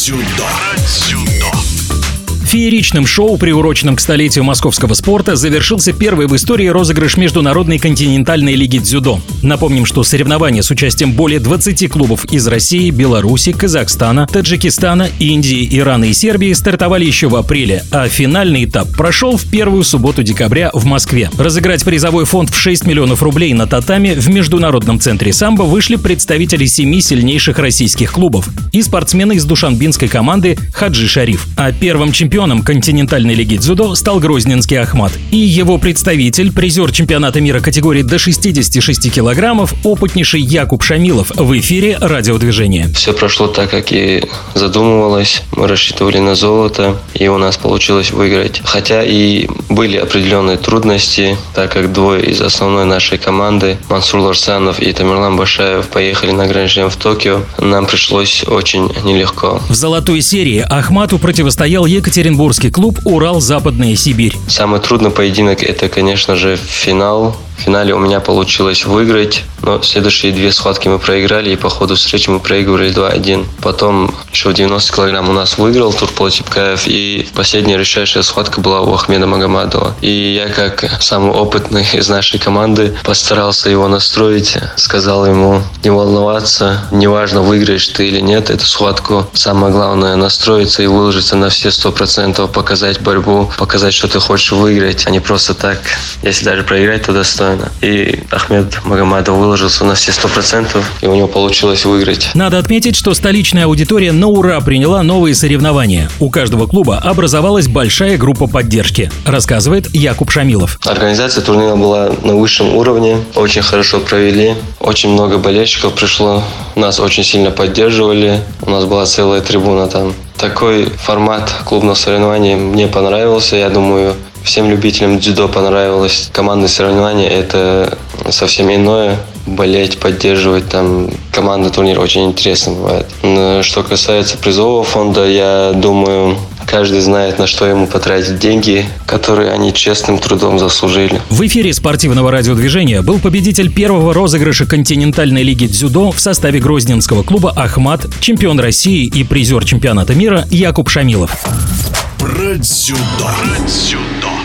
Дзюдо. Дзюдо. Фееричным шоу, приуроченным к столетию московского спорта, завершился первый в истории розыгрыш Международной континентальной лиги дзюдо. Напомним, что соревнования с участием более 20 клубов из России, Беларуси, Казахстана, Таджикистана, Индии, Ирана и Сербии стартовали еще в апреле, а финальный этап прошел в первую субботу декабря в Москве. Разыграть призовой фонд в 6 миллионов рублей на татами в Международном центре самбо вышли представители семи сильнейших российских клубов и спортсмены из душанбинской команды Хаджи Шариф. А первым чемпионом чемпионом континентальной лиги дзюдо стал Грозненский Ахмат. И его представитель, призер чемпионата мира категории до 66 килограммов, опытнейший Якуб Шамилов в эфире радиодвижения. Все прошло так, как и задумывалось. Мы рассчитывали на золото, и у нас получилось выиграть. Хотя и были определенные трудности, так как двое из основной нашей команды, Мансур Ларсанов и Тамерлан Башаев, поехали на гранд в Токио. Нам пришлось очень нелегко. В золотой серии Ахмату противостоял Екатерин Екатеринбургский клуб «Урал-Западная Сибирь». Самый трудный поединок – это, конечно же, финал в финале у меня получилось выиграть, но следующие две схватки мы проиграли, и по ходу встречи мы проигрывали 2-1. Потом еще в 90 килограмм у нас выиграл Турпол Типкаев, и последняя решающая схватка была у Ахмеда Магомадова. И я, как самый опытный из нашей команды, постарался его настроить, сказал ему не волноваться, неважно, выиграешь ты или нет эту схватку. Самое главное настроиться и выложиться на все сто процентов, показать борьбу, показать, что ты хочешь выиграть, а не просто так. Если даже проиграть, то достойно достойно. И Ахмед Магомадов выложился на все сто процентов, и у него получилось выиграть. Надо отметить, что столичная аудитория на ура приняла новые соревнования. У каждого клуба образовалась большая группа поддержки, рассказывает Якуб Шамилов. Организация турнира была на высшем уровне, очень хорошо провели, очень много болельщиков пришло, нас очень сильно поддерживали, у нас была целая трибуна там. Такой формат клубного соревнования мне понравился. Я думаю, Всем любителям дзюдо понравилось. Командные соревнования – это совсем иное. Болеть, поддерживать там команда турнир очень интересно бывает. Что касается призового фонда, я думаю, каждый знает, на что ему потратить деньги, которые они честным трудом заслужили. В эфире спортивного радиодвижения был победитель первого розыгрыша континентальной лиги дзюдо в составе грозненского клуба «Ахмат», чемпион России и призер чемпионата мира Якуб Шамилов. Про дзюдо.